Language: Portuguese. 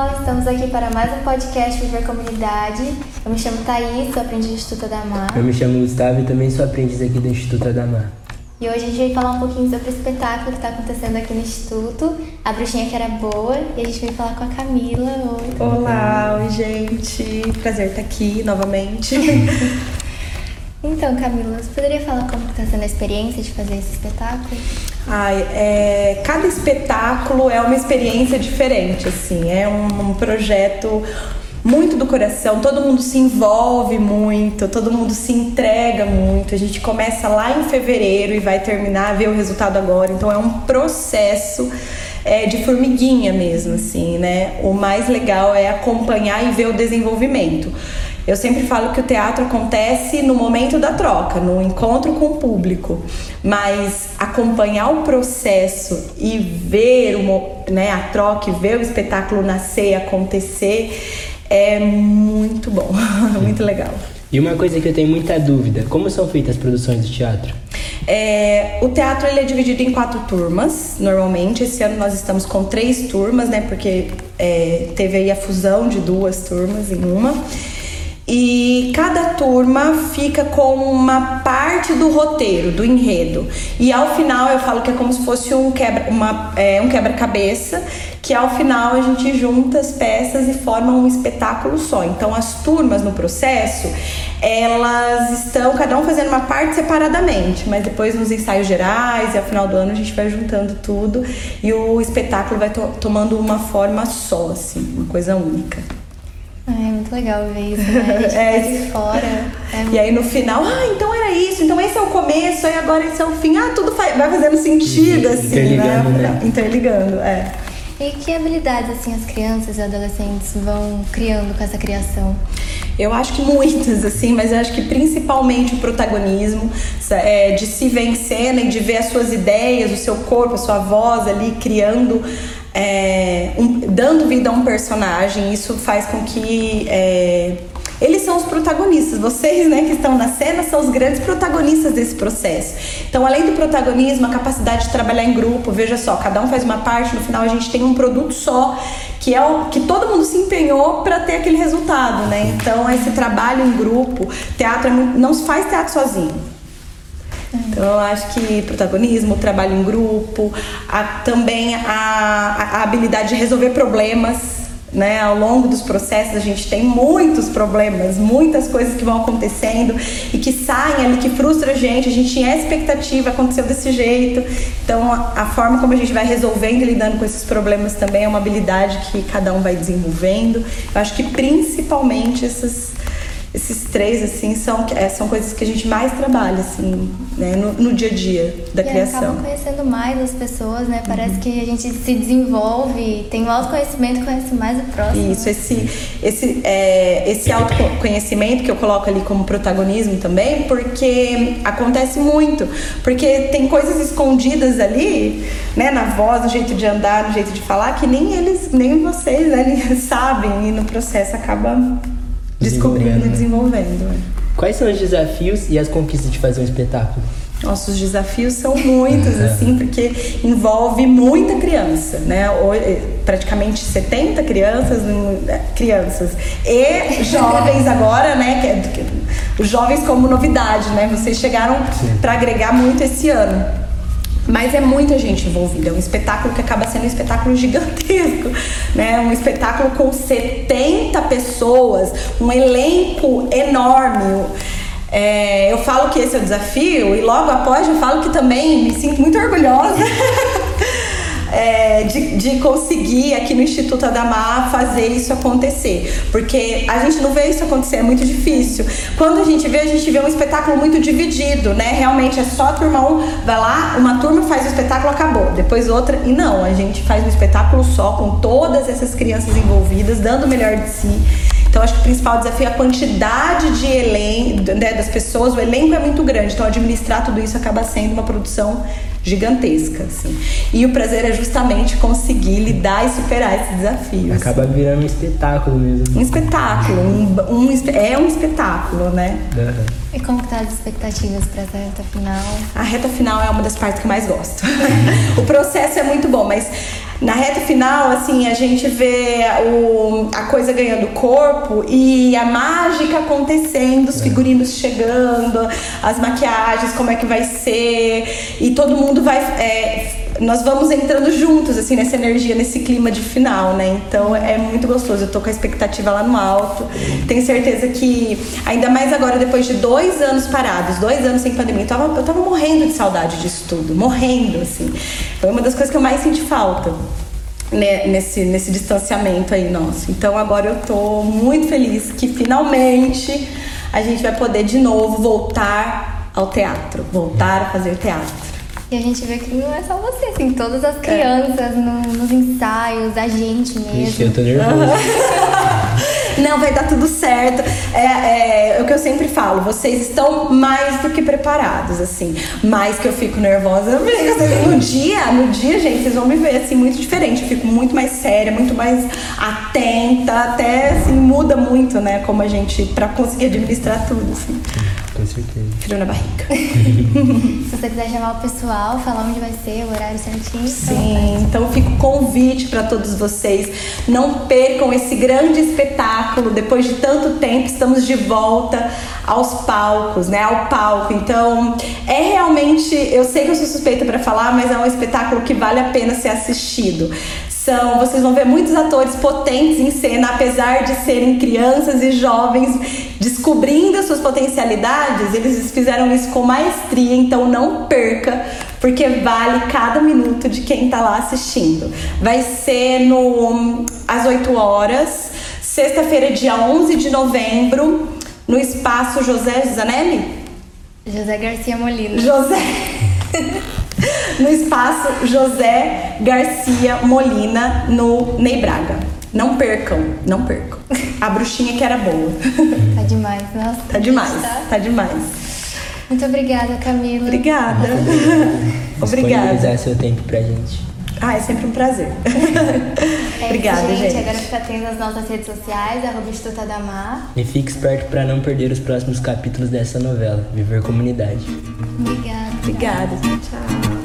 pessoal, estamos aqui para mais um podcast Viver Comunidade. Eu me chamo Thaís, sou aprendiz do Instituto Adamar. Eu me chamo Gustavo e também sou aprendiz aqui do Instituto Adamar. E hoje a gente vai falar um pouquinho sobre o espetáculo que está acontecendo aqui no Instituto, A Bruxinha Que Era Boa, e a gente vai falar com a Camila. Oi. Olá, oi gente, prazer estar aqui novamente. então, Camila, você poderia falar como está sendo a experiência de fazer esse espetáculo? Ai, é, cada espetáculo é uma experiência diferente, assim, é um, um projeto muito do coração, todo mundo se envolve muito, todo mundo se entrega muito. A gente começa lá em fevereiro e vai terminar, ver o resultado agora. Então é um processo é, de formiguinha mesmo, assim, né? O mais legal é acompanhar e ver o desenvolvimento. Eu sempre falo que o teatro acontece no momento da troca, no encontro com o público, mas acompanhar o processo e ver o, né, a troca e ver o espetáculo nascer, acontecer, é muito bom, muito legal. E uma coisa que eu tenho muita dúvida, como são feitas as produções do teatro? É, o teatro ele é dividido em quatro turmas, normalmente. Esse ano nós estamos com três turmas, né? Porque é, teve aí a fusão de duas turmas em uma. E cada turma fica com uma parte do roteiro, do enredo. E ao final eu falo que é como se fosse um quebra, uma, é, um quebra-cabeça, que ao final a gente junta as peças e forma um espetáculo só. Então as turmas no processo, elas estão cada um fazendo uma parte separadamente, mas depois nos ensaios gerais e ao final do ano a gente vai juntando tudo e o espetáculo vai to tomando uma forma só, assim, uma coisa única. É muito legal ver isso, né? A gente é, de fora. É e aí no final, ah, então era isso, então esse é o começo, aí agora esse é o fim. Ah, tudo vai fazendo sentido, assim, Interligando, né? né? Interligando, é. E que habilidades assim as crianças e adolescentes vão criando com essa criação? Eu acho que muitas, assim, mas eu acho que principalmente o protagonismo, é, de se ver em cena e de ver as suas ideias, o seu corpo, a sua voz ali criando é, um, dando vida a um personagem, isso faz com que é, eles são os protagonistas. Vocês, né, que estão na cena, são os grandes protagonistas desse processo. Então, além do protagonismo, a capacidade de trabalhar em grupo, veja só, cada um faz uma parte, no final a gente tem um produto só, que é o que todo mundo se empenhou para ter aquele resultado, né? Então, esse trabalho em grupo, teatro é muito, não se faz teatro sozinho. Então eu acho que protagonismo, trabalho em grupo, a, também a, a habilidade de resolver problemas. Né, ao longo dos processos a gente tem muitos problemas, muitas coisas que vão acontecendo e que saem ali, que frustra a gente, a gente tinha expectativa, aconteceu desse jeito. Então a, a forma como a gente vai resolvendo e lidando com esses problemas também é uma habilidade que cada um vai desenvolvendo. Eu acho que principalmente essas esses três, assim, são, é, são coisas que a gente mais trabalha, assim, né, no, no dia a dia da e criação. acaba conhecendo mais as pessoas, né? Parece uhum. que a gente se desenvolve, tem um autoconhecimento, conhece mais o próximo. Isso, esse, esse, é, esse autoconhecimento que eu coloco ali como protagonismo também, porque acontece muito. Porque tem coisas escondidas ali, né, na voz, no jeito de andar, no jeito de falar, que nem eles, nem vocês, né, sabem, e no processo acaba descobrindo e desenvolvendo. É. Quais são os desafios e as conquistas de fazer um espetáculo? Nossos desafios são muitos, é. assim, porque envolve muita criança, né? Eh, praticamente 70 crianças, eh, crianças e jovens agora, né? Os jovens como novidade, né? Vocês chegaram para agregar muito esse ano. Mas é muita gente envolvida, é um espetáculo que acaba sendo um espetáculo gigantesco, né? Um espetáculo com 70 pessoas, um elenco enorme. É, eu falo que esse é o desafio e logo após eu falo que também me sinto muito orgulhosa é, de, de conseguir aqui no Instituto Adamar fazer isso acontecer. Porque a gente não vê isso acontecer, é muito difícil. Quando a gente vê, a gente vê um espetáculo muito dividido, né? Realmente é só a turma 1, vai lá, uma turma faz o espetáculo, acabou. Depois outra. E não, a gente faz um espetáculo só, com todas essas crianças envolvidas, dando o melhor de si. Então, acho que o principal desafio é a quantidade de elenco, né, das pessoas. O elenco é muito grande, então administrar tudo isso acaba sendo uma produção gigantesca, assim. E o prazer é justamente conseguir lidar e superar esses desafios. Acaba virando um espetáculo mesmo. Um espetáculo, um, um é um espetáculo, né? Uhum. E como estão tá as expectativas para essa reta final? A reta final é uma das partes que eu mais gosto. o processo é muito bom, mas na reta final, assim, a gente vê o, a coisa ganhando corpo e a mágica acontecendo, os figurinos chegando, as maquiagens, como é que vai ser, e todo mundo vai. É, nós vamos entrando juntos, assim, nessa energia, nesse clima de final, né? Então é muito gostoso. Eu tô com a expectativa lá no alto. Tenho certeza que, ainda mais agora, depois de dois anos parados, dois anos sem pandemia, eu tava, eu tava morrendo de saudade disso tudo, morrendo, assim. Foi uma das coisas que eu mais senti falta né, nesse, nesse distanciamento aí nosso. Então agora eu tô muito feliz que finalmente a gente vai poder de novo voltar ao teatro, voltar a fazer teatro. E a gente vê que não é só você, assim, todas as crianças no- nos ensaios, a gente mesmo. Ixi, eu tô nervoso. Não, vai dar tudo certo. É, é, o que eu sempre falo, vocês estão mais do que preparados, assim. Mais que eu fico nervosa. assim, No dia, no dia, gente, vocês vão me ver assim, muito diferente. Eu fico muito mais séria, muito mais atenta, até assim, muda muito, né? Como a gente, pra conseguir administrar tudo, assim. Certeza. Frio na barriga. Se você quiser chamar o pessoal, falar onde vai ser, o horário certinho. Sim, então fica o convite para todos vocês. Não percam esse grande espetáculo. Depois de tanto tempo, estamos de volta aos palcos, né? Ao palco. Então, é realmente, eu sei que eu sou suspeita para falar, mas é um espetáculo que vale a pena ser assistido. Vocês vão ver muitos atores potentes em cena, apesar de serem crianças e jovens descobrindo as suas potencialidades, eles fizeram isso com maestria, então não perca, porque vale cada minuto de quem tá lá assistindo. Vai ser no às 8 horas, sexta-feira, dia 11 de novembro, no espaço José Zanelli? José Garcia Molina. José. no espaço José Garcia Molina, no Ney Braga. Não percam, não percam. A bruxinha que era boa. Tá demais, nossa. Tá demais, Tá? tá demais. Muito obrigada, Camila. Obrigada. Obrigada. seu tempo pra gente. Ah, é sempre um prazer. É Obrigada, isso, gente. gente. Agora fica atento às nossas redes sociais, arroba Instituto Adamar. E fique esperto pra não perder os próximos capítulos dessa novela, Viver Comunidade. Obrigada. Obrigada. Tchau.